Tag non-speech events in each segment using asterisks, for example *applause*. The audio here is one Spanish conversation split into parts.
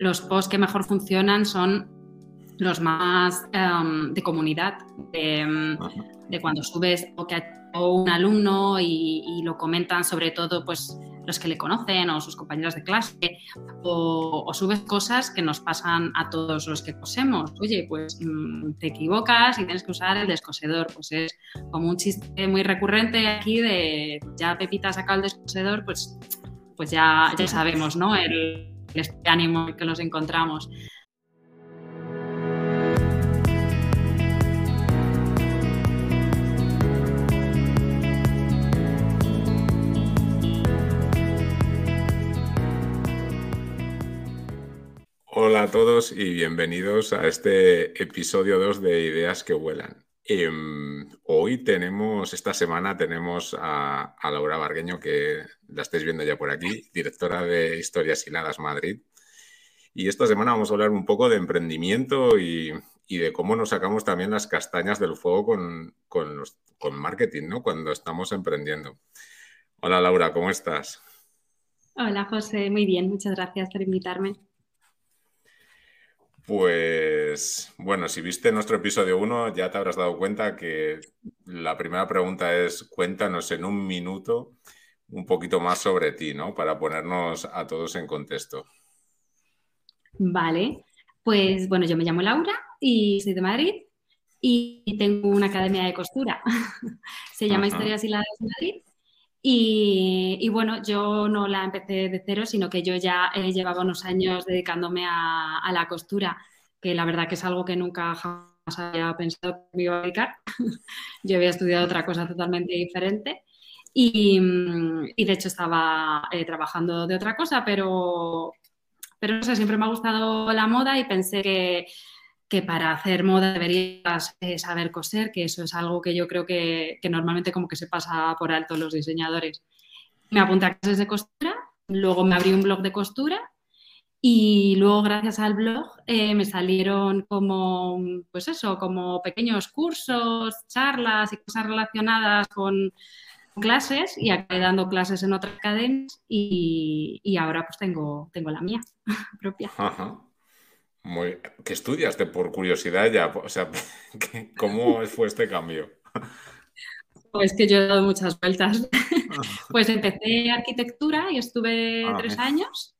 los posts que mejor funcionan son los más em, de comunidad, em, de, cuando subes o que ha un alumno y, lo comentan sobre todo pues los que le conocen o sus compañeros de clase o, subes cosas que nos pasan a todos los que cosemos. Oye, pues mm, te equivocas y tienes que usar el descosedor. Pues es como un chiste muy recurrente aquí de ya Pepita ha sacado el descosedor, pues, pues ya, ya sabemos, ¿no? El, este ánimo que nos encontramos. Hola a todos y bienvenidos a este episodio 2 de Ideas que Vuelan. Em, hoy tenemos, esta semana tenemos a, Laura Bargueño, que la estáis viendo ya por aquí, directora de Historias Hiladas Madrid. Y esta semana vamos a hablar un poco de emprendimiento y, de cómo nos sacamos también las castañas del fuego con, con marketing, ¿no? Cuando estamos emprendiendo. Hola Laura, ¿cómo estás? Hola José, muy bien, muchas gracias por invitarme. Pues bueno, si viste nuestro episodio 1 ya te habrás dado cuenta que la primera pregunta es cuéntanos en un minuto un poquito más sobre ti, ¿no? Para ponernos a todos en contexto. Vale, pues bueno, yo me llamo Laura y soy de Madrid y tengo una academia de costura. *laughs* Se llama Historias y de Madrid. Y, bueno, yo no la empecé de cero, sino que yo ya eh, llevaba unos años dedicándome a, la costura, que la verdad que es algo que nunca jamás había pensado que me iba a dedicar. *laughs* yo había estudiado otra cosa totalmente diferente y, de hecho estaba eh, trabajando de otra cosa, pero, pero no sé, siempre me ha gustado la moda y pensé que que para hacer moda deberías eh, saber coser, que eso es algo que yo creo que, normalmente como que se pasa por alto los diseñadores. Me apunté a clases de costura, luego me abrí un blog de costura y luego gracias al blog eh, me salieron como, pues eso, como pequeños cursos, charlas y cosas relacionadas con clases y acabé dando clases en otras cadenas y, y ahora pues tengo, tengo la mía *laughs* propia. Muy... ¿Qué estudiaste por curiosidad ya? O sea, *laughs* ¿cómo fue este cambio? Pues que yo he dado muchas vueltas. Pues empecé arquitectura y estuve ah, tres años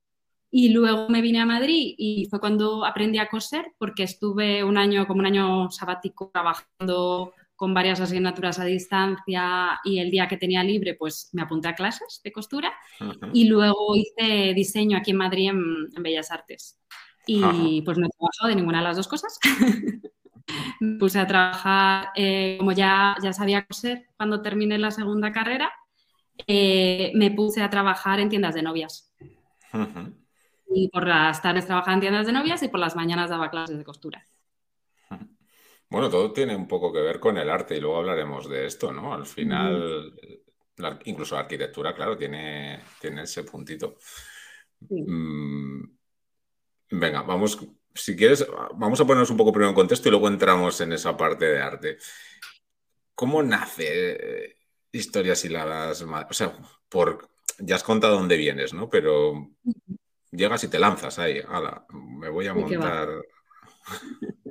y luego me vine a Madrid y fue cuando aprendí a coser porque estuve un año, como un año sabático, trabajando con varias asignaturas a distancia y el día que tenía libre pues me apunté a clases de costura y luego hice diseño aquí en Madrid en Bellas Artes y pues no he trabajado de ninguna de las dos cosas. *laughs* me puse a trabajar, eh, como ya, ya sabía coser cuando terminé la segunda carrera, eh, me puse a trabajar en tiendas de novias. Y por las tardes trabajaba en tiendas de novias y por las mañanas daba clases de costura. Bueno, todo tiene un poco que ver con el arte y luego hablaremos de esto, ¿no? Al final, incluso la arquitectura, claro, tiene, tiene ese puntito. Mm, Venga, vamos, si quieres, vamos a ponernos un poco primero en contexto y luego entramos en esa parte de arte. ¿Cómo nace eh, Historias Hiladas? O sea, por, ya has contado dónde vienes, ¿no? Pero llegas y te lanzas ahí, ala, me voy a montar. *laughs*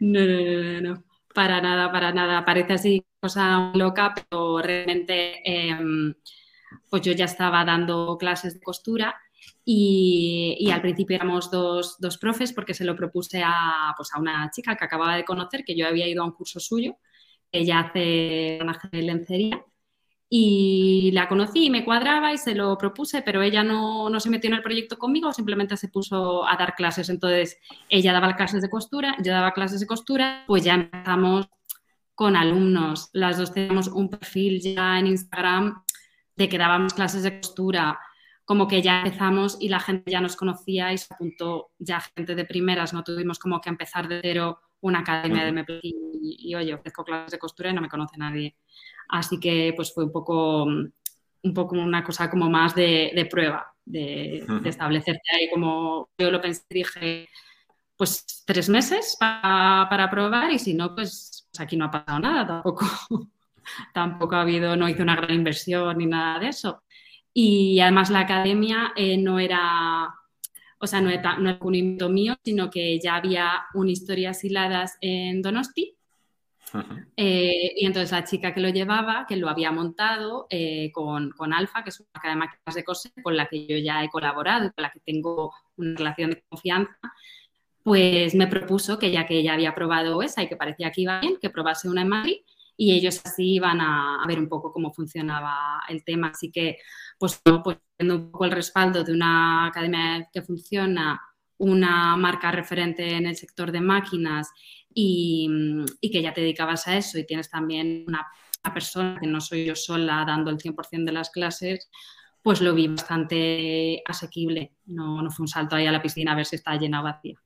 No, no, no, no, para nada, para nada. Parece así cosa loca, pero realmente em, pues yo ya estaba dando clases de costura y, al principio éramos dos, dos, profes porque se lo propuse a, pues a una chica que acababa de conocer, que yo había ido a un curso suyo. Ella hace de lencería y la conocí y me cuadraba y se lo propuse, pero ella no, no, se metió en el proyecto conmigo, simplemente se puso a dar clases. Entonces, ella daba clases de costura, yo daba clases de costura, pues ya empezamos con alumnos. Las dos teníamos un perfil ya en Instagram de que dábamos clases de costura, como que ya empezamos y la gente ya nos conocía y se apuntó ya gente de primeras, no tuvimos como que empezar de cero una academia de MPL y, oye, ofrezco clases de costura y no me conoce nadie. Así que pues fue un poco, un poco una cosa como más de, prueba, de, establecerte ahí como yo lo pensé, dije, pues tres meses para, probar y si no, pues, pues, aquí no ha pasado nada tampoco. *laughs* tampoco ha habido, no hice una gran inversión ni nada de eso. Y además la academia eh, no era, o sea, no, es un invento mío, sino que ya había un historias hiladas en Donosti. Eh, y entonces la chica que lo llevaba, que lo había montado eh, con, con, Alfa, que es una marca de máquinas de coser con la que yo ya he colaborado y con la que tengo una relación de confianza, pues me propuso que ya que ella había probado esa y que parecía que iba bien, que probase una en Madrid y ellos así iban a, ver un poco cómo funcionaba el tema. Así que, pues, no, pues teniendo un poco el respaldo de una academia que funciona, una marca referente en el sector de máquinas y, que ya te dedicabas a eso y tienes también una, persona que no soy yo sola dando el 100% de las clases, pues lo vi bastante asequible. No, no fue un salto ahí a la piscina a ver si está llena o vacía.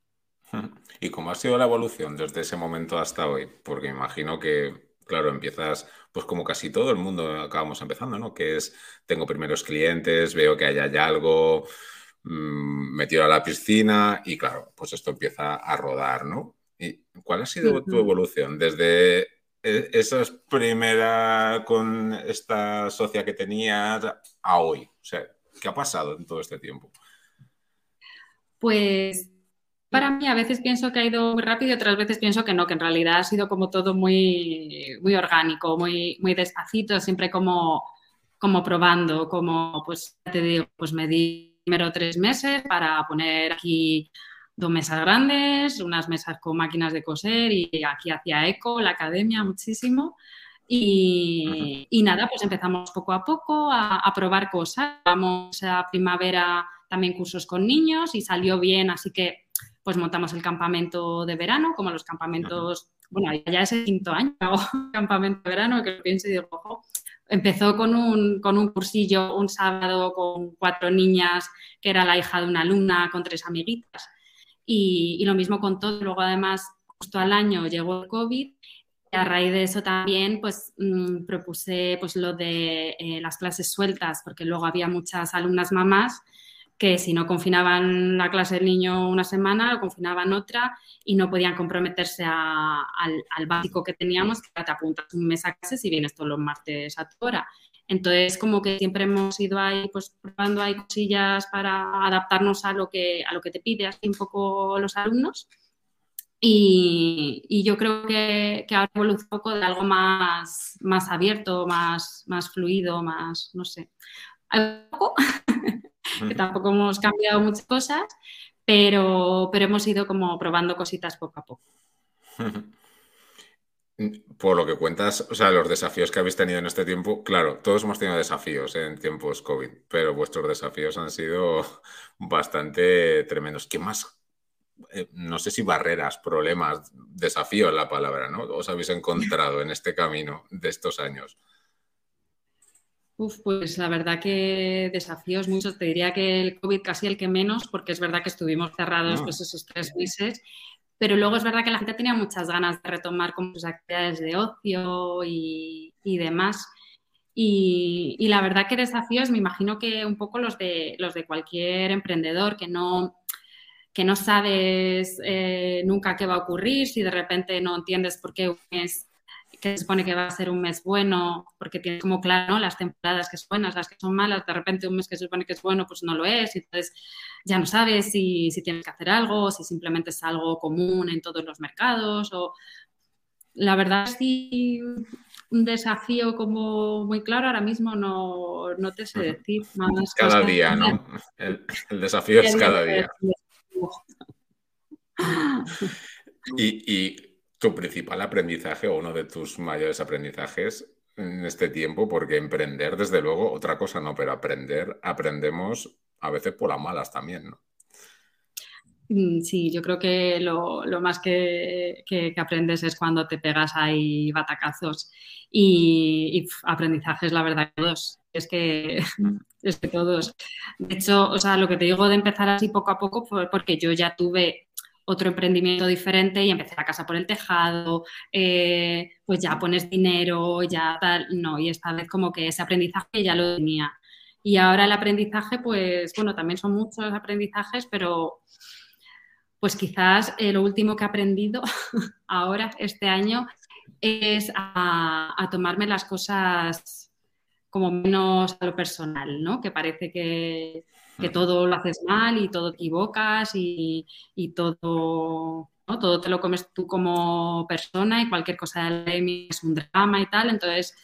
*laughs* ¿Y cómo ha sido la evolución desde ese momento hasta hoy? Porque imagino que claro, empiezas, pues como casi todo el mundo acabamos empezando, ¿no? Que es, tengo primeros clientes, veo que hay, algo, mm, me tiro a la piscina y claro, pues esto empieza a rodar, ¿no? ¿Y cuál ha sido tu evolución desde e, esas primeras con esta socia que tenías a hoy? O sea, ¿qué ha pasado en todo este tiempo? Pues para mí a veces pienso que ha ido muy rápido y otras veces pienso que no, que en realidad ha sido como todo muy, muy orgánico, muy, muy despacito, siempre como, como probando, como pues te digo, pues me di primero tres meses para poner aquí dos mesas grandes, unas mesas con máquinas de coser y aquí hacía eco, la academia muchísimo. Y, y nada, pues empezamos poco a poco a, a probar cosas. Vamos a primavera también cursos con niños y salió bien, así que pues montamos el campamento de verano, como los campamentos, bueno, ya es el quinto año hago *laughs* campamento de verano, que lo pienso y digo, ojo, empezó con un, con un cursillo un sábado con cuatro niñas, que era la hija de una alumna, con tres amiguitas. Y, lo mismo con todo. Luego, además, justo al año llegó el COVID y a raíz de eso también, pues mm, propuse pues lo de eh, las clases sueltas, porque luego había muchas alumnas mamás que si no confinaban la clase del niño una semana, lo confinaban otra y no podían comprometerse al, básico que teníamos, que te apuntas un mes a clase si vienes todos los martes a tu hora. Entonces, como que siempre hemos ido ahí, pues probando ahí cosillas para adaptarnos a lo que, a lo que te pide así un poco los alumnos. Y, yo creo que, que ahora evoluciona un poco de algo más, más abierto, más, más fluido, más, no sé. ¿Algo? Que tampoco hemos cambiado muchas cosas, pero, pero hemos ido como probando cositas poco a poco. Por lo que cuentas, o sea, los desafíos que habéis tenido en este tiempo, claro, todos hemos tenido desafíos en tiempos COVID, pero vuestros desafíos han sido *laughs* bastante tremendos. ¿Qué más? Eh, no sé si barreras, problemas, desafíos la palabra, ¿no? Os habéis encontrado en este camino de estos años pues la verdad que desafíos muchos. Te diría que el COVID casi el que menos, porque es verdad que estuvimos cerrados ah. pues esos tres meses. Pero luego es verdad que la gente tenía muchas ganas de retomar como sus actividades de ocio y, demás. Y, la verdad que desafíos, me imagino que un poco los de, los de cualquier emprendedor, que no, que no sabes eh, nunca qué va a ocurrir, si de repente no entiendes por qué es que se supone que va a ser un mes bueno, porque tienes como claro las temporadas que son buenas, las que son malas, de repente un mes que se supone que es bueno, pues no lo es, y entonces ya no sabes si, tienes que hacer algo, si simplemente es algo común en todos los mercados, o la verdad sí un desafío como muy claro ahora mismo no, no te sé decir. Más cada día, ¿no? El, desafío es cada día. y, y tu principal aprendizaje o uno de tus mayores aprendizajes en este tiempo, porque emprender, desde luego, otra cosa no, pero aprender, aprendemos a veces por las malas también, ¿no? Mm, sí, yo creo que lo, más que, aprendes es cuando te pegas ahí batacazos y, aprendizajes, la verdad, todos. Es que, *laughs* es que todos. De hecho, o sea, lo que te digo de empezar así poco a poco fue porque yo ya tuve otro emprendimiento diferente y empecé la casa por el tejado, eh, pues ya pones dinero, ya tal, no, y esta vez como que ese aprendizaje ya lo tenía. Y ahora el aprendizaje, pues bueno, también son muchos aprendizajes, pero pues quizás eh, lo último que he aprendido *laughs* ahora, este año, es a, a, tomarme las cosas como menos a lo personal, ¿no? Que parece que, que todo lo haces mal y todo te equivocas y, todo, todo te lo comes tú como persona y cualquier cosa de la es un drama y tal. Entonces,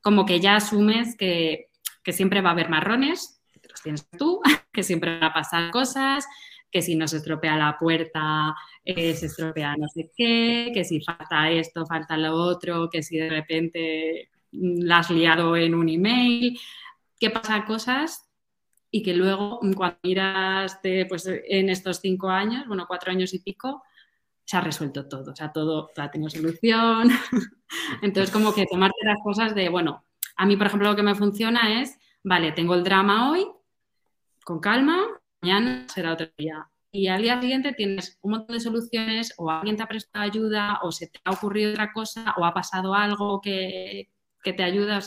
como que ya asumes que, que siempre va a haber marrones, que los tienes tú, *laughs* que siempre van a pasar cosas, que si no se estropea la puerta, eh, se estropea no sé qué, que si falta esto, falta lo otro, que si de repente mm, la has liado en un email, que pasan cosas y que luego cuando miras pues, en estos cinco años, bueno, cuatro años y pico, se ha resuelto todo, o sea, todo, ha tenido solución. *laughs* Entonces, como que tomarte las cosas de, bueno, a mí, por ejemplo, lo que me funciona es, vale, tengo el drama hoy, con calma, mañana será otro día. Y al día siguiente tienes un montón de soluciones o alguien te ha prestado ayuda o se te ha ocurrido otra cosa o ha pasado algo que, te ayuda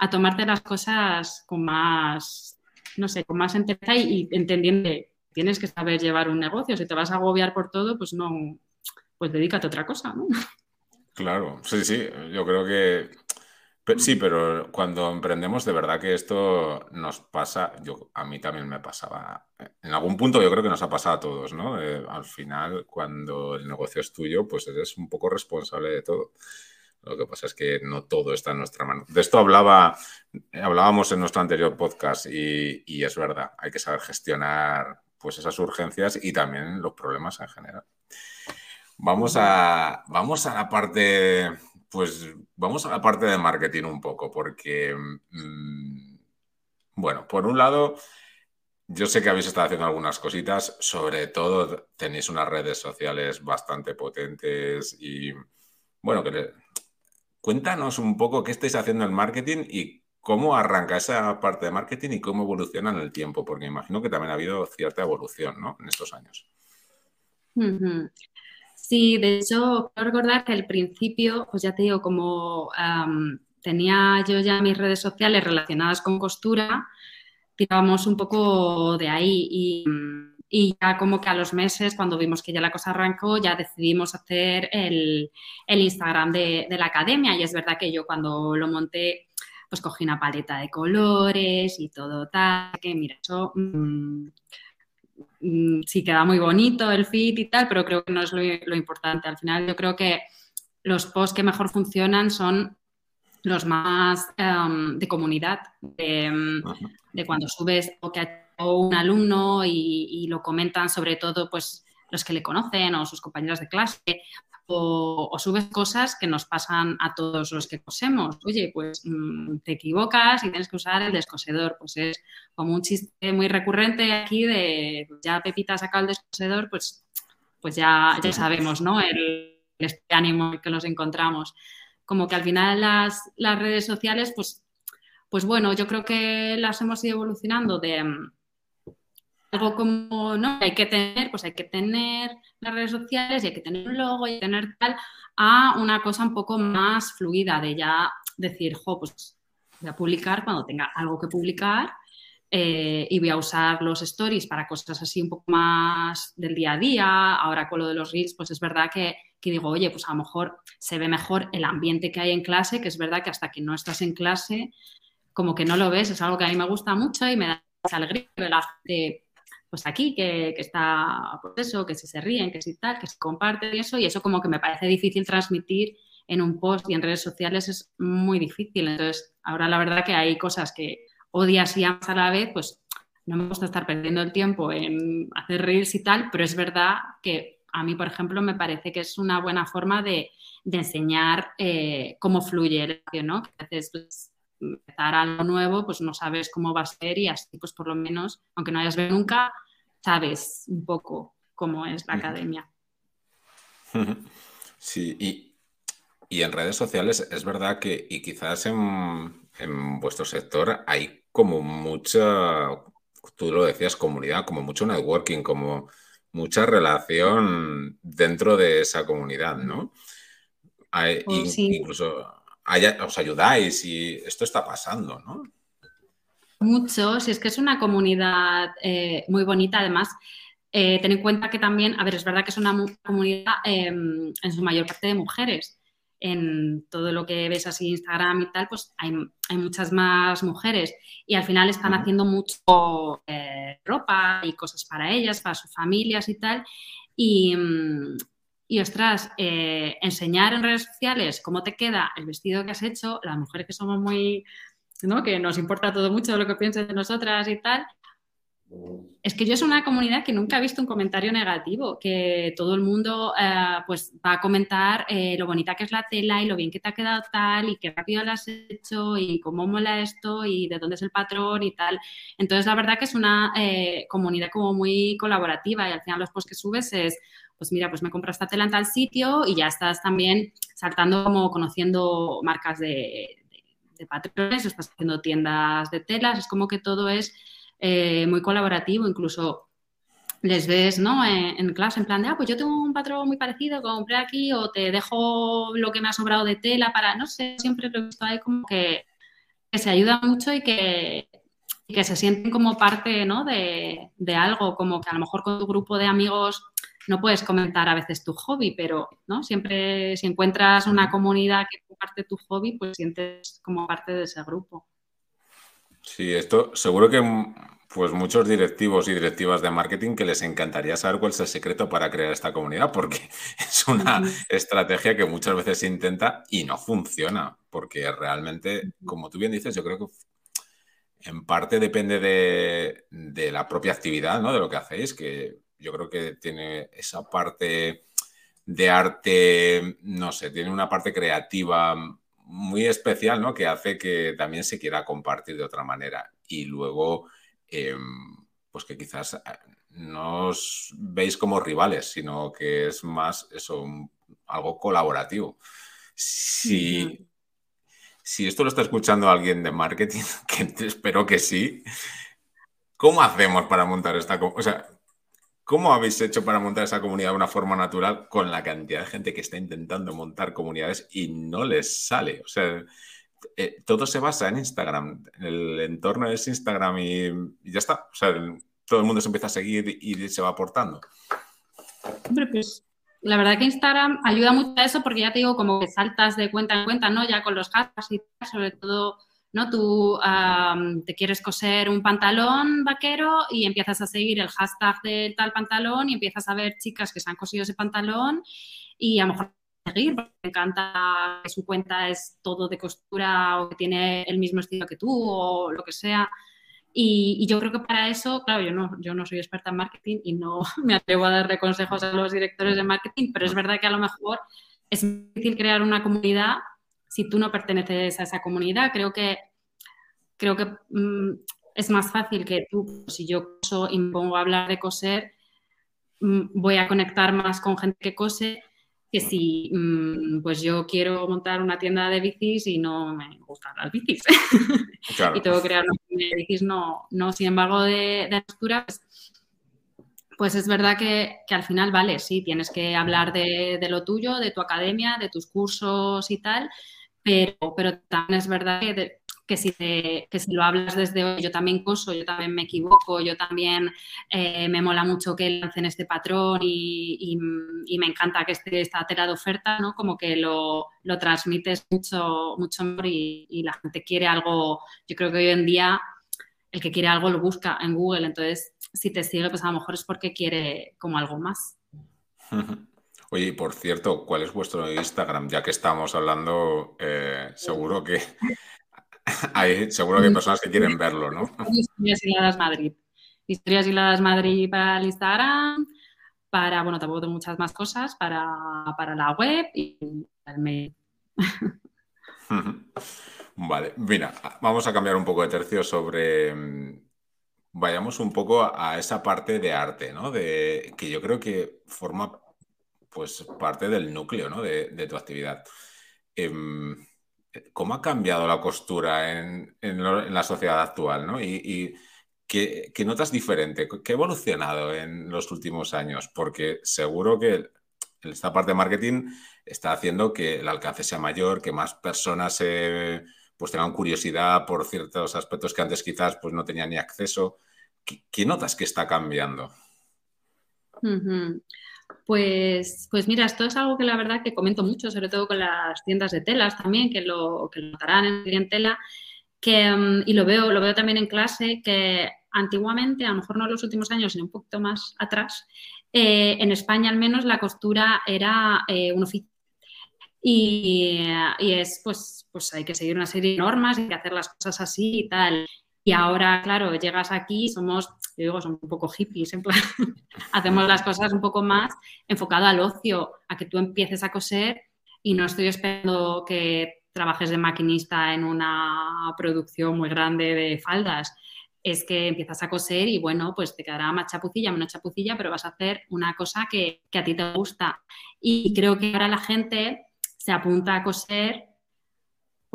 a tomarte las cosas con más, no sé, con más entereza y, entendiendo que tienes que saber llevar un negocio. Si te vas a agobiar por todo, pues no, pues dedícate a otra cosa, ¿no? Claro, sí, sí, yo creo que Sí, pero cuando emprendemos, de verdad que esto nos pasa, yo a mí también me pasaba. En algún punto yo creo que nos ha pasado a todos, ¿no? Eh, al final, cuando el negocio es tuyo, pues eres un poco responsable de todo. Lo que pasa es que no todo está en nuestra mano. De esto hablaba, hablábamos en nuestro anterior podcast y, es verdad, hay que saber gestionar pues esas urgencias y también los problemas en general. Vamos a, vamos a la parte pues vamos a la parte de marketing un poco, porque, mm, bueno, por un lado, yo sé que habéis estado haciendo algunas cositas, sobre todo tenéis unas redes sociales bastante potentes y, bueno, que cuéntanos un poco qué estáis haciendo en marketing y cómo arranca esa parte de marketing y cómo evoluciona en el tiempo, porque imagino que también ha habido cierta evolución, ¿no? En estos años. Sí, de hecho, quiero recordar que al principio, pues ya te digo, como tenía yo ya mis redes sociales relacionadas con costura, tirábamos un poco de ahí y, ya como que a los meses, cuando vimos que ya la cosa arrancó, ya decidimos hacer el, Instagram de, la academia y es verdad que yo cuando lo monté, pues cogí una paleta de colores y todo tal, que mira, eso... Mm, Mm, sí queda muy bonito el fit y tal, pero creo que no es lo, importante. Al final yo creo que los posts que mejor funcionan son los más em, de comunidad, de, cuando subes o que ha un alumno y, lo comentan sobre todo pues los que le conocen o sus compañeros de clase o, subes cosas que nos pasan a todos los que cosemos. Oye, pues mm, te equivocas y tienes que usar el descosedor. Pues es como un chiste muy recurrente aquí de pues ya Pepita ha sacado el descosedor, pues, pues ya, ya sabemos, ¿no? El, este ánimo que nos encontramos. Como que al final las, las redes sociales, pues, pues bueno, yo creo que las hemos ido evolucionando de algo como, ¿no? Hay que tener, pues hay que tener las redes sociales y hay que tener un logo y tener tal, a una cosa un poco más fluida de ya decir, jo, pues voy a publicar cuando tenga algo que publicar eh, y voy a usar los stories para cosas así un poco más del día a día. Ahora con lo de los reels, pues es verdad que, que digo, oye, pues a lo mejor se ve mejor el ambiente que hay en clase, que es verdad que hasta que no estás en clase, como que no lo ves, es algo que a mí me gusta mucho y me da alegría de la gente pues aquí, que, está, pues eso, que si se ríen, que si tal, que se comparten y eso, y eso como que me parece difícil transmitir en un post y en redes sociales es muy difícil. Entonces, ahora la verdad que hay cosas que odias y amas a la vez, pues no me gusta estar perdiendo el tiempo en hacer reels y tal, pero es verdad que a mí, por ejemplo, me parece que es una buena forma de, enseñar eh, cómo fluye el ¿no? Que a veces pues, empezar algo nuevo, pues no sabes cómo va a ser y así, pues por lo menos, aunque no hayas visto nunca, sabes un poco cómo es la academia. *laughs* Sí, y, en redes sociales es verdad que, y quizás en, vuestro sector hay como mucha, tú lo decías, comunidad, como mucho networking, como mucha relación dentro de esa comunidad, ¿no? Hay, oh, Incluso os ayudáis y esto está pasando, ¿no? Mucho, si es que es una comunidad eh, muy bonita, además. Eh, ten en cuenta que también, a ver, es verdad que es una comunidad em, en su mayor parte de mujeres. en todo lo que ves así Instagram y tal, pues hay, muchas más mujeres y al final están haciendo mucho eh, ropa y cosas para ellas, para sus familias y tal. Y, mm, y ostras, eh, enseñar en redes sociales cómo te queda el vestido que has hecho, las mujeres que somos muy, ¿no? que nos importa todo mucho lo que piensen de nosotras y tal, es que yo es una comunidad que nunca he visto un comentario negativo, que todo el mundo eh, pues va a comentar eh, lo bonita que es la tela y lo bien que te ha quedado tal y qué rápido la has hecho y cómo mola esto y de dónde es el patrón y tal. Entonces la verdad que es una eh, comunidad como muy colaborativa y al final los posts que subes es, pues mira, pues me compro esta tela en tal sitio y ya estás también saltando como conociendo marcas de, de patrones, estás haciendo tiendas de telas, es como que todo es eh, muy colaborativo, incluso les ves ¿no? En, clase en plan de, ah, pues yo tengo un patrón muy parecido, compré aquí o te dejo lo que me ha sobrado de tela para, no sé, siempre lo he visto ahí como que, se ayuda mucho y que, que se sienten como parte ¿no? de, de, algo, como que a lo mejor con tu grupo de amigos no puedes comentar a veces tu hobby, pero ¿no? siempre si encuentras una comunidad que comparte tu hobby, pues sientes como parte de ese grupo. Sí, esto seguro que pues muchos directivos y directivas de marketing que les encantaría saber cuál es el secreto para crear esta comunidad, porque *laughs* es una estrategia que muchas veces se intenta y no funciona, porque realmente, como tú bien dices, yo creo que en parte depende de, de la propia actividad, ¿no? De lo que hacéis, que yo creo que tiene esa parte de arte, no sé, tiene una parte creativa muy especial, ¿no? Que hace que también se quiera compartir de otra manera. Y luego, em, pues que quizás eh, no os veis como rivales, sino que es más eso, algo colaborativo. Si, si esto lo está escuchando alguien de marketing, *laughs* que espero que sí, ¿cómo hacemos para montar esta... O sea, ¿Cómo habéis hecho para montar esa comunidad de una forma natural con la cantidad de gente que está intentando montar comunidades y no les sale? O sea, eh, todo se basa en Instagram. El entorno es Instagram y, ya está. O sea, todo el mundo se empieza a seguir y se va aportando. Pues la verdad que Instagram ayuda mucho a eso porque ya te digo, como que saltas de cuenta en cuenta, ¿no? Ya con los hashtags y sobre todo ¿no? Tú te quieres coser un pantalón vaquero y empiezas a seguir el hashtag del tal pantalón y empiezas a ver chicas que se han cosido ese pantalón y a lo mejor seguir porque te encanta que su cuenta es todo de costura o que tiene el mismo estilo que tú o lo que sea. Y, yo creo que para eso, claro, yo no, yo no soy experta en marketing y no *laughs* me atrevo a darle consejos a los directores de marketing, pero es verdad que a lo mejor es difícil crear una comunidad si tú no perteneces a esa comunidad. Creo que, creo que mm, es más fácil que tú, si yo coso y me pongo a hablar de coser, mm, voy a conectar más con gente que cose que si mm, pues yo quiero montar una tienda de bicis y no me gustan las bicis. *laughs* Y tengo que crear una tienda de bicis, no, no. Sin embargo de, de pues, pues, es verdad que, al final, vale, sí, tienes que hablar de, de, lo tuyo, de tu academia, de tus cursos y tal, pero, pero también es verdad que, que, si que si lo hablas desde hoy, yo también coso, yo también me equivoco, yo también eh, me mola mucho que lancen este patrón y, y, me encanta que esté esta tela de oferta, ¿no? Como que lo, lo transmites mucho, mucho mejor y, y la gente quiere algo, yo creo que hoy en día el que quiere algo lo busca en Google, entonces si te sigue, pues a lo mejor es porque quiere como algo más. *laughs* Oye, por cierto, ¿cuál es vuestro Instagram? Ya que estamos hablando, eh, seguro que *laughs* seguro que hay personas que quieren verlo, ¿no? *laughs* Historias Hiladas Madrid. Historias Hiladas Madrid para el Instagram, para, bueno, tampoco tengo muchas más cosas, para, para la web y el mail. *laughs* Vale, mira, vamos a cambiar un poco de tercio sobre. Mm, vayamos un poco a esa parte de arte, ¿no? De, que yo creo que forma pues parte del núcleo ¿no? de, tu actividad. Em, ¿Cómo ha cambiado la costura en, la sociedad actual? ¿no? ¿Y, qué, notas diferente? ¿Qué ha evolucionado en los últimos años? Porque seguro que esta parte de marketing está haciendo que el alcance sea mayor, que más personas pues tengan curiosidad por ciertos aspectos que antes quizás pues, no tenían ni acceso. ¿Qué, notas que está cambiando? Pues, pues mira, esto es algo que la verdad que comento mucho, sobre todo con las tiendas de telas también, que lo, que notarán en clientela, que, mm, y lo veo, lo veo también en clase, que antiguamente, a lo mejor no en los últimos años, sino un poquito más atrás, eh, en España al menos la costura era eh, un oficio. Y, y, es, pues, pues hay que seguir una serie de normas, hay que hacer las cosas así y tal. Y ahora, claro, llegas aquí, somos, yo digo, somos un poco hippies, en plan, *laughs* hacemos las cosas un poco más enfocado al ocio, a que tú empieces a coser y no estoy esperando que trabajes de maquinista en una producción muy grande de faldas. Es que empiezas a coser y bueno, pues te quedará más chapucilla, menos chapucilla, pero vas a hacer una cosa que, que a ti te gusta. Y creo que ahora la gente se apunta a coser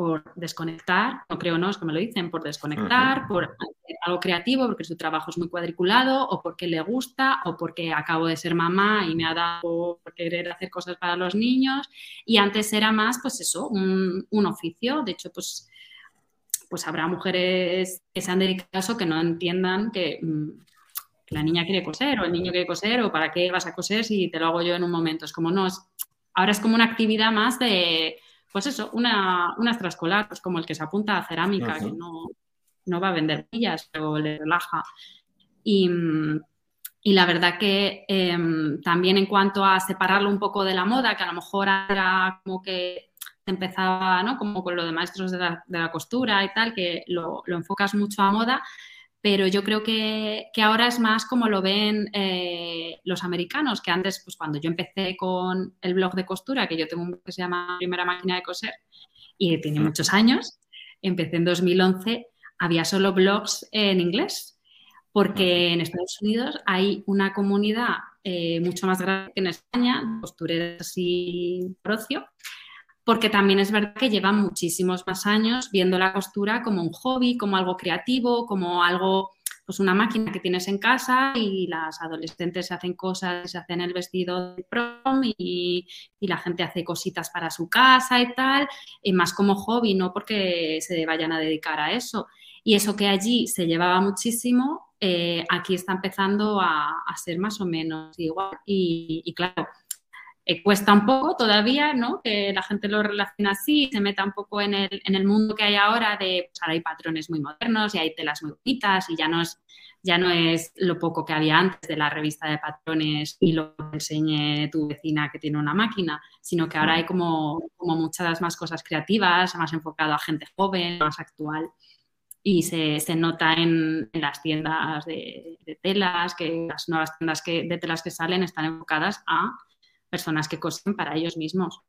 por desconectar, no creo no, es que me lo dicen, por desconectar, por hacer algo creativo, porque su trabajo es muy cuadriculado, o porque le gusta, o porque acabo de ser mamá y me ha dado por querer hacer cosas para los niños. Y antes era más, pues eso, un, oficio. De hecho, pues, pues habrá mujeres que se han dedicado a eso que no entiendan que, mm, que la niña quiere coser o el niño quiere coser o para qué vas a coser si te lo hago yo en un momento. Es como no, es, ahora es como una actividad más de pues eso, una, una extraescolar, pues como el que se apunta a cerámica, que no, no, va a vender millas, pero le relaja. Y, y la verdad que em, también en cuanto a separarlo un poco de la moda, que a lo mejor era como que empezaba, ¿no? Como con lo de maestros de la, de la costura y tal, que lo, lo, enfocas mucho a moda, pero yo creo que, ahora es más como lo ven eh, los americanos, que antes, pues cuando yo empecé con el blog de costura, que yo tengo un blog que se llama Primera Máquina de Coser, y tiene muchos años, empecé en 2011, había solo blogs en inglés, porque en Estados Unidos hay una comunidad eh, mucho más grande que en España, costureras y procio, porque también es verdad que llevan muchísimos más años viendo la costura como un hobby, como algo creativo, como algo, pues una máquina que tienes en casa y las adolescentes hacen cosas, se hacen el vestido de prom y, la gente hace cositas para su casa y tal, y más como hobby, no porque se vayan a dedicar a eso. Y eso que allí se llevaba muchísimo, eh, aquí está empezando a, ser más o menos igual. y claro, eh, cuesta un poco todavía, ¿no? Que la gente lo relaciona así, se meta un poco en el, en el mundo que hay ahora de, pues ahora hay patrones muy modernos y hay telas muy bonitas y ya no es, ya no es lo poco que había antes de la revista de patrones y lo que enseñe tu vecina que tiene una máquina, sino que ahora hay como, como muchas más cosas creativas, más enfocado a gente joven, más actual y se, se nota en, en, las tiendas de, de, telas, que las nuevas tiendas que, de telas que salen están enfocadas a personas que cosen para ellos mismos.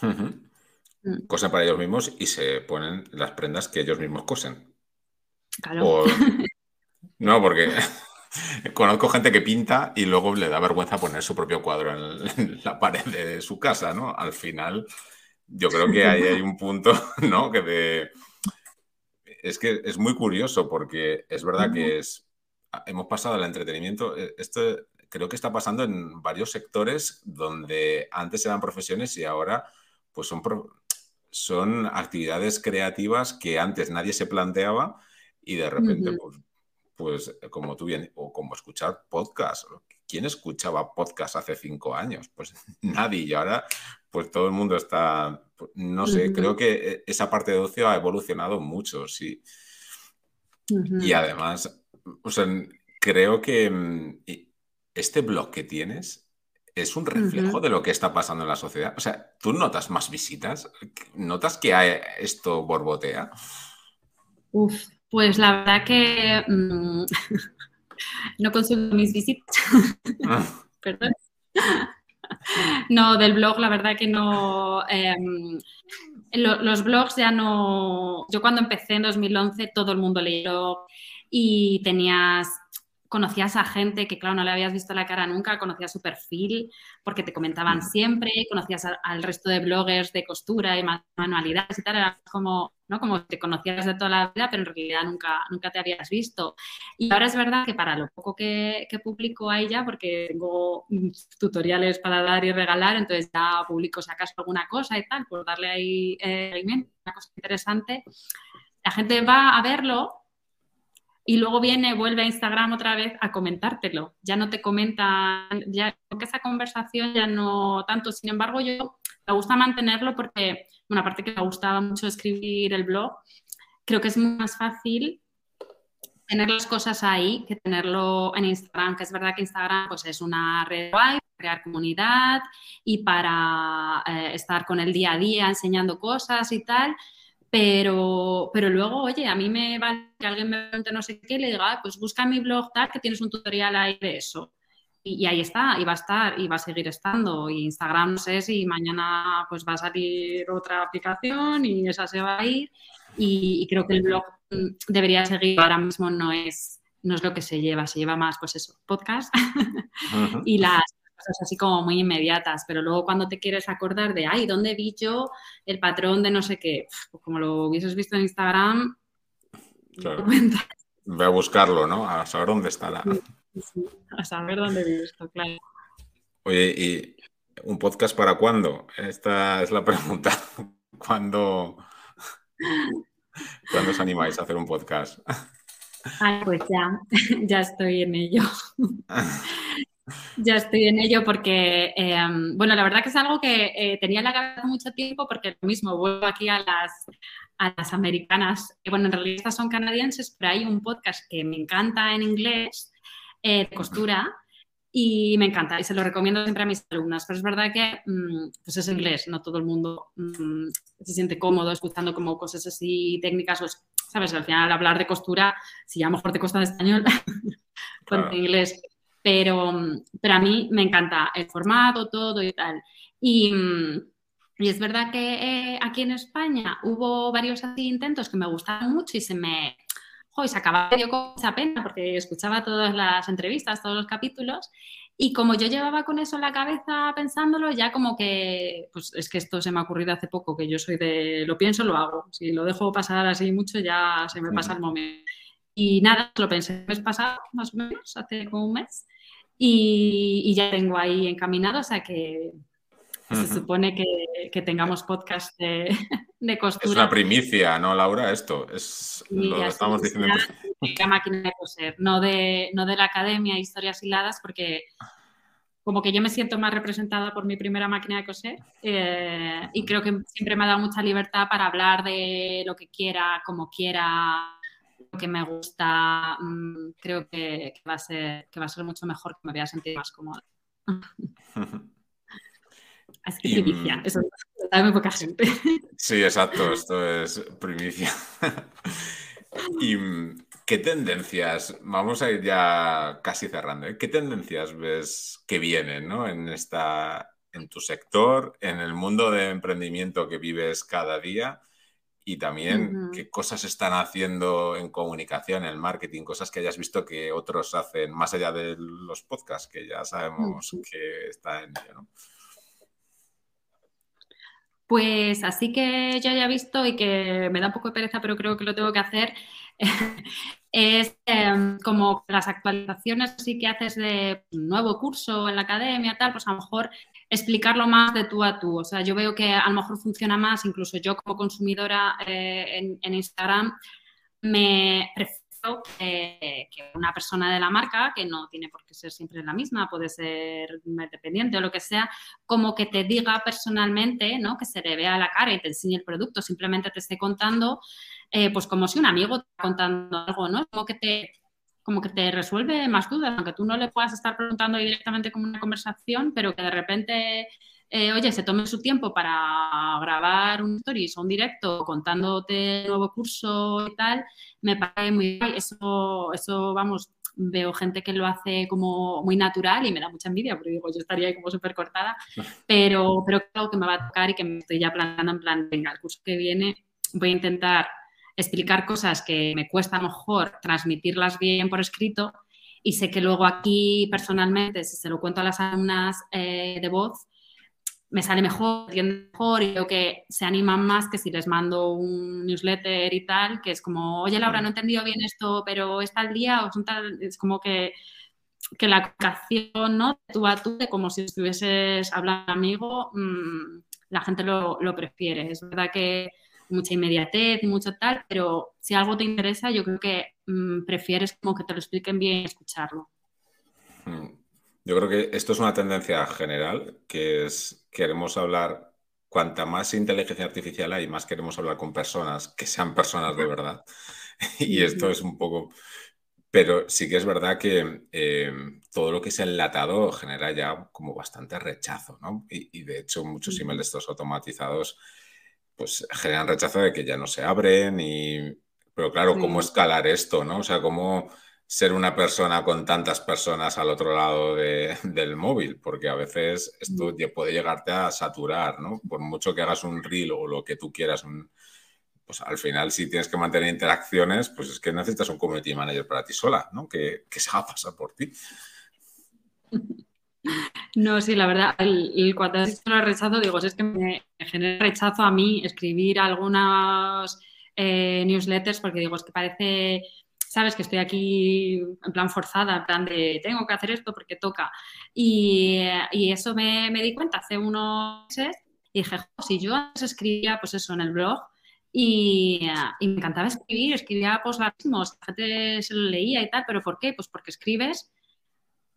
Mm. Cosen para ellos mismos y se ponen las prendas que ellos mismos cosen. Claro. *laughs* No, porque *laughs* conozco gente que pinta y luego le da vergüenza poner su propio cuadro en *laughs* la pared de su casa, ¿no? Al final, yo creo que ahí hay un punto, ¿no? Que de... Es que es muy curioso porque es verdad que es... Hemos pasado al entretenimiento. E, esto creo que está pasando en varios sectores donde antes eran profesiones y ahora pues son, son actividades creativas que antes nadie se planteaba y de repente, pues, pues, como tú bien, o como escuchar podcast. ¿Quién escuchaba podcast hace cinco años? Pues *laughs* nadie. Y ahora, pues todo el mundo está, pues, no sé, creo que e, esa parte de ocio ha evolucionado mucho, sí. Y además, o sea, creo que mm, este blog que tienes es un reflejo de lo que está pasando en la sociedad. O sea, ¿tú notas más visitas? ¿Notas que hay esto borbotea? Uf, pues la verdad que mm, *laughs* no consumo mis visitas. Ah. *laughs* Perdón. No, del blog la verdad que no. Em, los blogs ya no. Yo cuando empecé en 2011 todo el mundo leyó y tenías conocías a gente que, claro, no le habías visto la cara nunca, conocías su perfil porque te comentaban siempre, conocías al resto de bloggers de costura y manualidades y tal, era como, ¿no? Como te conocías de toda la vida, pero en realidad nunca, nunca te habías visto. Y ahora es verdad que para lo poco que, que publico ahí ya, porque tengo tutoriales para dar y regalar, entonces ya publico si acaso alguna cosa y tal, por darle ahí eh, una cosa interesante, la gente va a verlo y luego viene, vuelve a Instagram otra vez a comentártelo. Ya no te comentan, ya que esa conversación ya no tanto. Sin embargo, yo me gusta mantenerlo porque, bueno, aparte que me gustaba mucho escribir el blog, creo que es más fácil tener las cosas ahí que tenerlo en Instagram, que es verdad que Instagram pues, es una red para crear comunidad y para eh, estar con el día a día enseñando cosas y tal, pero, pero luego, oye, a mí me vale que alguien me pregunte no sé qué le diga, ah, pues busca mi blog tal, que tienes un tutorial ahí de eso. Y, ahí está, y va a estar, y va a seguir estando. Y Instagram, no sé si mañana pues va a salir otra aplicación y esa se va a ir. Y, y creo que el blog mm, debería seguir, ahora mismo no es, no es lo que se lleva, se lleva más, pues eso, podcast *laughs* y las cosas así como muy inmediatas, pero luego cuando te quieres acordar de, ay, ¿dónde vi yo el patrón de no sé qué? Pues como lo hubieses visto en Instagram, claro. Ve a buscarlo, ¿no? A saber dónde está la... a saber dónde vi esto, claro. Oye, ¿y un podcast para cuándo? Esta es la pregunta. *laughs* ¿Cuándo, ¿Cuándo os animáis a hacer un podcast? Ay, pues ya, *laughs* ya estoy en ello. *laughs* Ya estoy en ello porque, em, bueno, la verdad que es algo que eh, tenía en la cabeza mucho tiempo porque lo mismo, vuelvo aquí a las, a las americanas. Bueno, en realidad estas son canadienses, pero hay un podcast que me encanta en inglés eh, de costura y me encanta y se lo recomiendo siempre a mis alumnas. Pero es verdad que mm, pues es inglés, no todo el mundo mm, se siente cómodo escuchando como cosas así técnicas. O, ¿Sabes? Al final hablar de costura, si a lo mejor te cuesta en español, *laughs* con inglés pero, pero a mí me encanta el formato, todo y tal. Y, y es verdad que eh, aquí en España hubo varios así intentos que me gustaron mucho y se me, joder, se acababa medio con esa pena porque escuchaba todas las entrevistas, todos los capítulos. Y como yo llevaba con eso en la cabeza pensándolo, ya como que, pues es que esto se me ha ocurrido hace poco, que yo soy de, lo pienso, lo hago. Si lo dejo pasar así mucho, ya se me pasa el momento. Y nada, lo pensé el mes pasado, más o menos, hace como un mes y, ya tengo ahí encaminado, o sea que se supone que, tengamos podcast de, *laughs* costura. Es una primicia, ¿no, Laura? Esto es lo estamos diciendo. *laughs* La máquina de coser, no de, no de la academia Historias Hiladas, porque como que yo me siento más representada por mi primera máquina de coser eh, y creo que siempre me ha dado mucha libertad para hablar de lo que quiera, como quiera, que me gusta, mm, creo que, va a ser, que va a ser mucho mejor, que me voy a sentir más cómoda. *laughs* Es que primicia, mm, eso lo sabe muy poca gente. Sí, exacto, esto es primicia. *laughs* ¿Y mm, qué tendencias, vamos a ir ya casi cerrando, ¿eh? qué tendencias ves que vienen ¿no? en, esta, en tu sector, en el mundo de emprendimiento que vives cada día? Y también qué cosas están haciendo en comunicación, en marketing, cosas que hayas visto que otros hacen más allá de los podcasts, que ya sabemos que está en ello, ¿no? Pues así que yo haya visto y que me da un poco de pereza, pero creo que lo tengo que hacer, *laughs* es em, como las actualizaciones así que haces de un nuevo curso en la academia, tal, pues a lo mejor explicarlo más de tú a tú. O sea, yo veo que a lo mejor funciona más, incluso yo como consumidora eh, en, Instagram, me prefiero que una persona de la marca, que no tiene por qué ser siempre la misma, puede ser dependiente o lo que sea, como que te diga personalmente, ¿no? Que se le vea la cara y te enseñe el producto, simplemente te esté contando, eh, pues como si un amigo te contando algo, ¿no? Como que te como que te resuelve más dudas, aunque tú no le puedas estar preguntando directamente como una conversación, pero que de repente, eh, oye, se tome su tiempo para grabar un stories o un directo contándote el nuevo curso y tal, me parece muy bien. Eso, eso, vamos, veo gente que lo hace como muy natural y me da mucha envidia, porque digo, yo estaría ahí como súper cortada, *laughs* pero, pero creo que me va a tocar y que me estoy ya planteando en plan, venga, el curso que viene voy a intentar explicar cosas que me cuesta mejor transmitirlas bien por escrito y sé que luego aquí personalmente, si se lo cuento a las alumnas eh, de voz, me sale mejor, mejor y creo que se animan más que si les mando un newsletter y tal, que es como, oye Laura, no he entendido bien esto, pero está al día, o son tal, es como que, que la comunicación, ¿no? Tú a tú, como si estuvieses hablando amigo, mm, la gente lo, lo prefiere. Es verdad que mucha inmediatez y mucho tal, pero si algo te interesa, yo creo que mm, prefieres como que te lo expliquen bien y escucharlo. Hmm. Yo creo que esto es una tendencia general, que es queremos hablar, cuanta más inteligencia artificial hay, más queremos hablar con personas que sean personas de verdad. *laughs* y esto es un poco... Pero sí que es verdad que eh, todo lo que es enlatado genera ya como bastante rechazo, ¿no? Y, de hecho muchos emails de estos automatizados pues generan rechazo de que ya no se abren y... Pero claro, ¿cómo escalar esto, no? O sea, ¿cómo ser una persona con tantas personas al otro lado del móvil? Porque a veces esto puede llegarte a saturar, ¿no? Por mucho que hagas un reel o lo que tú quieras, pues al final si tienes que mantener interacciones, pues es que necesitas un community manager para ti sola, ¿no? Que, se va a pasar por ti. *laughs* No, sí, la verdad, el, cuando has dicho el rechazo, digo, es que me genera rechazo a mí escribir algunas eh, newsletters porque digo, es que parece, sabes, que estoy aquí en plan forzada, en plan de tengo que hacer esto porque toca. Y, eso me, di cuenta hace unos meses y dije, si yo antes escribía, pues eso, en el blog, y, me encantaba escribir, escribía post la gente se lo leía y tal, pero ¿por qué? Pues porque escribes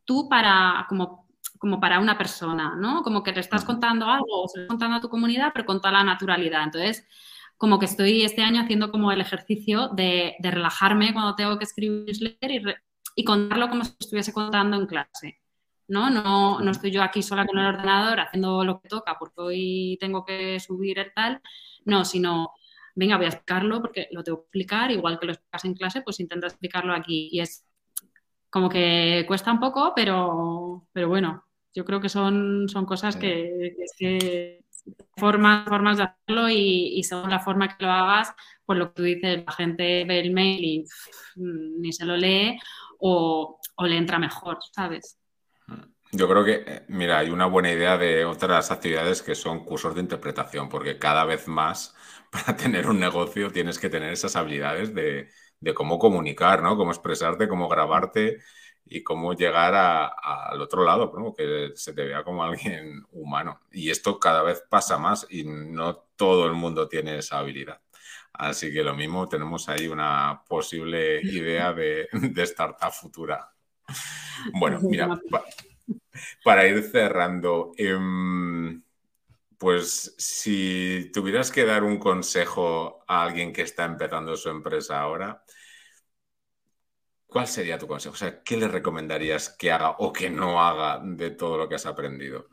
tú para, como, como para una persona, ¿no? Como que le estás contando algo o estás contando a tu comunidad, pero con toda la naturalidad. Entonces, como que estoy este año haciendo como el ejercicio de, relajarme cuando tengo que escribir newsletter y, contarlo como si estuviese contando en clase. ¿no? ¿no? No estoy yo aquí sola con el ordenador haciendo lo que toca porque hoy tengo que subir el tal, no, sino venga, voy a explicarlo porque lo tengo que explicar, igual que lo explicas en clase, pues intenta explicarlo aquí. Y es como que cuesta un poco, pero, pero bueno, yo creo que son, son cosas que, que, formas, formas de hacerlo y, según la forma que lo hagas, pues lo que tú dices, la gente ve el mail y ni se lo lee o, o, le entra mejor, ¿sabes? Yo creo que, eh, mira, hay una buena idea de otras actividades que son cursos de interpretación, porque cada vez más *laughs* para tener un negocio tienes que tener esas habilidades de, de cómo comunicar, ¿no? Cómo expresarte, cómo grabarte y cómo llegar al otro lado, ¿no? que se te vea como alguien humano. Y esto cada vez pasa más y no todo el mundo tiene esa habilidad. Así que lo mismo, tenemos ahí una posible idea de, de startup futura. Bueno, mira, para ir cerrando, em, pues si tuvieras que dar un consejo a alguien que está empezando su empresa ahora, ¿cuál sería tu consejo? O sea, ¿qué le recomendarías que haga o que no haga de todo lo que has aprendido?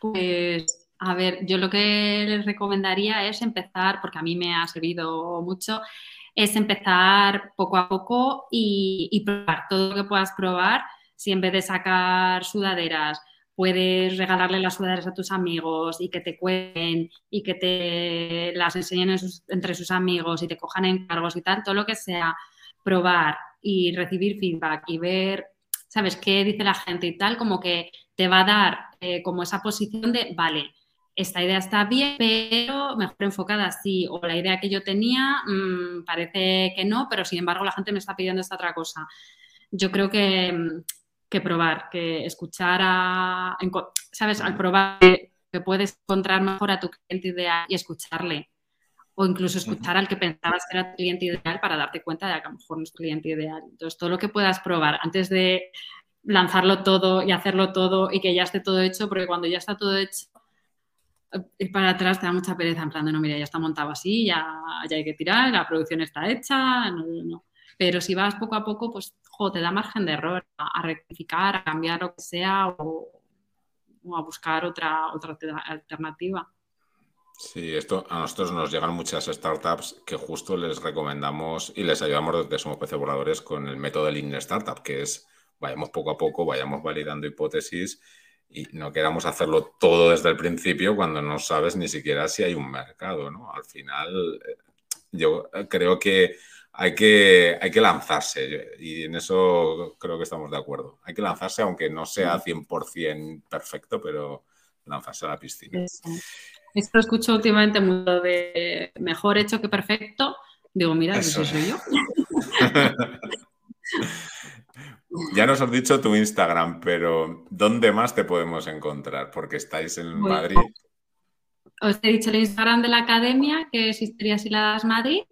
Pues, a ver, yo lo que les recomendaría es empezar, porque a mí me ha servido mucho, es empezar poco a poco y, probar todo lo que puedas probar. Si en vez de sacar sudaderas, puedes regalarle las sudaderas a tus amigos y que te cuenten y que te las enseñen entre sus amigos y te cojan encargos y tal, todo lo que sea probar y recibir feedback y ver, ¿sabes?, qué dice la gente y tal, como que te va a dar eh, como esa posición de, vale, esta idea está bien, pero mejor enfocada así, o la idea que yo tenía mm, parece que no, pero sin embargo la gente me está pidiendo esta otra cosa. Yo creo que, mm, que probar, que escuchar a, ¿sabes? Al probar que puedes encontrar mejor a tu cliente ideal y escucharle. O incluso escuchar al que pensabas que era tu cliente ideal para darte cuenta de que a lo mejor no es tu cliente ideal. Entonces, todo lo que puedas probar antes de lanzarlo todo y hacerlo todo y que ya esté todo hecho, porque cuando ya está todo hecho, ir para atrás te da mucha pereza en plan de no, mira, ya está montado así, ya, ya hay que tirar, la producción está hecha, no, no. Pero si vas poco a poco, pues te da margen de error a, rectificar, a cambiar lo que sea o, a buscar otra, otra alternativa. Sí, esto a nosotros nos llegan muchas startups que justo les recomendamos y les ayudamos desde Somos PC Voladores con el método de Lean Startup, que es vayamos poco a poco, vayamos validando hipótesis y no queramos hacerlo todo desde el principio cuando no sabes ni siquiera si hay un mercado, ¿no? Al final, eh, yo creo que hay que, hay que lanzarse y en eso creo que estamos de acuerdo. Hay que lanzarse aunque no sea 100% perfecto, pero lanzarse a la piscina. Esto lo escucho últimamente mucho de mejor hecho que perfecto. Digo, mira, eso soy yo. *laughs* ya nos has dicho tu Instagram, pero ¿dónde más te podemos encontrar? Porque estáis en Madrid. os he dicho el Instagram de la academia, que es Historias Hiladas Madrid.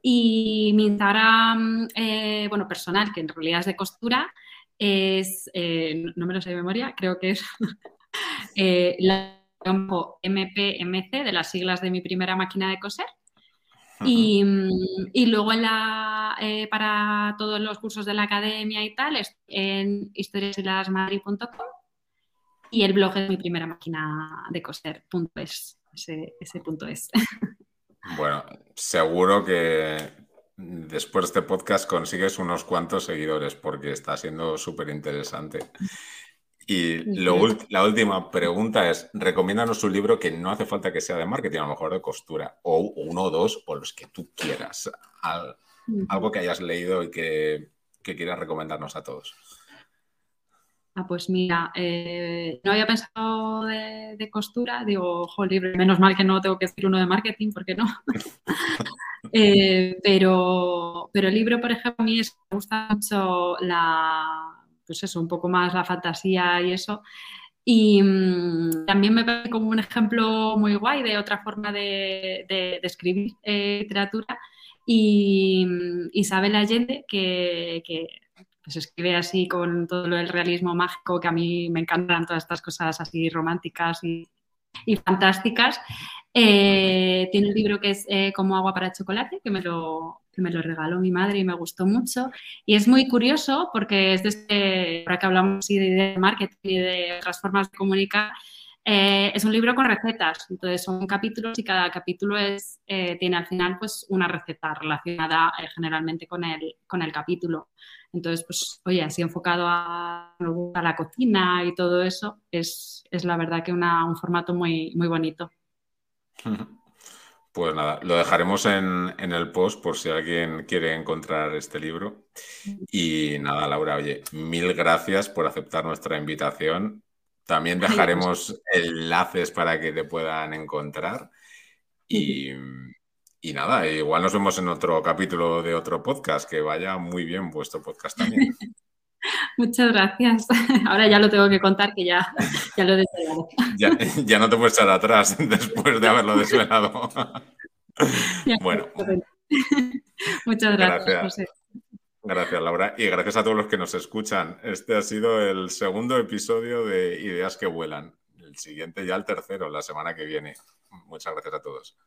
Y mi Instagram, eh, bueno, personal, que en realidad es de costura, es, eh, no me lo sé de memoria, creo que es *laughs* eh, la MPMC, de las siglas de mi primera máquina de coser. Y, luego en la, para todos los cursos de la academia y tal, en historiashiladasmadrid.com y el blog es mi primera máquina de coser.es, ese, ese punto es. *laughs* Bueno, seguro que después de este podcast consigues unos cuantos seguidores porque está siendo súper interesante. Y la última pregunta es, recomiéndanos un libro que no hace falta que sea de marketing, a lo mejor de costura, o uno o dos, o los que tú quieras. algo que hayas leído y que, que quieras recomendarnos a todos. Ah, pues mira, eh, no había pensado de, costura, digo, ojo, libre, menos mal que no tengo que decir uno de marketing, porque no. *laughs* Eh, pero, pero el libro, por ejemplo, a mí es, me gusta mucho la, pues eso, un poco más la fantasía y eso. Y mm, también me parece como un ejemplo muy guay de otra forma de, escribir eh, literatura. Y mm, Isabel Allende, que, pues escribe así con todo el realismo mágico, que a mí me encantan todas estas cosas así románticas y, fantásticas. Eh, tiene un libro que es eh, Como agua para chocolate, que me, lo, me lo regaló mi madre y me gustó mucho. Y es muy curioso porque es de este, ahora que hablamos de marketing y de otras formas de comunicar, eh, es un libro con recetas, entonces son capítulos y cada capítulo es, tiene al final pues una receta relacionada generalmente con el, con el capítulo. Entonces, pues, oye, así enfocado a, la cocina y todo eso, es, la verdad que un formato muy, muy bonito. Pues nada, lo dejaremos en, el post por si alguien quiere encontrar este libro. Y nada, Laura, oye, mil gracias por aceptar nuestra invitación. También dejaremos enlaces para que te puedan encontrar. Y, y nada, igual nos vemos en otro capítulo de otro podcast, que vaya muy bien vuestro podcast también. *laughs* Muchas gracias. *laughs* Ahora ya lo tengo que contar, que ya, ya lo he desvelado. *laughs* Ya, no te puedes echar atrás después de haberlo desvelado. bueno. Muchas gracias, José. Gracias, Laura. Y gracias a todos los que nos escuchan. Este ha sido el segundo episodio de Ideas que Vuelan. El siguiente ya el tercero, la semana que viene. Muchas gracias a todos.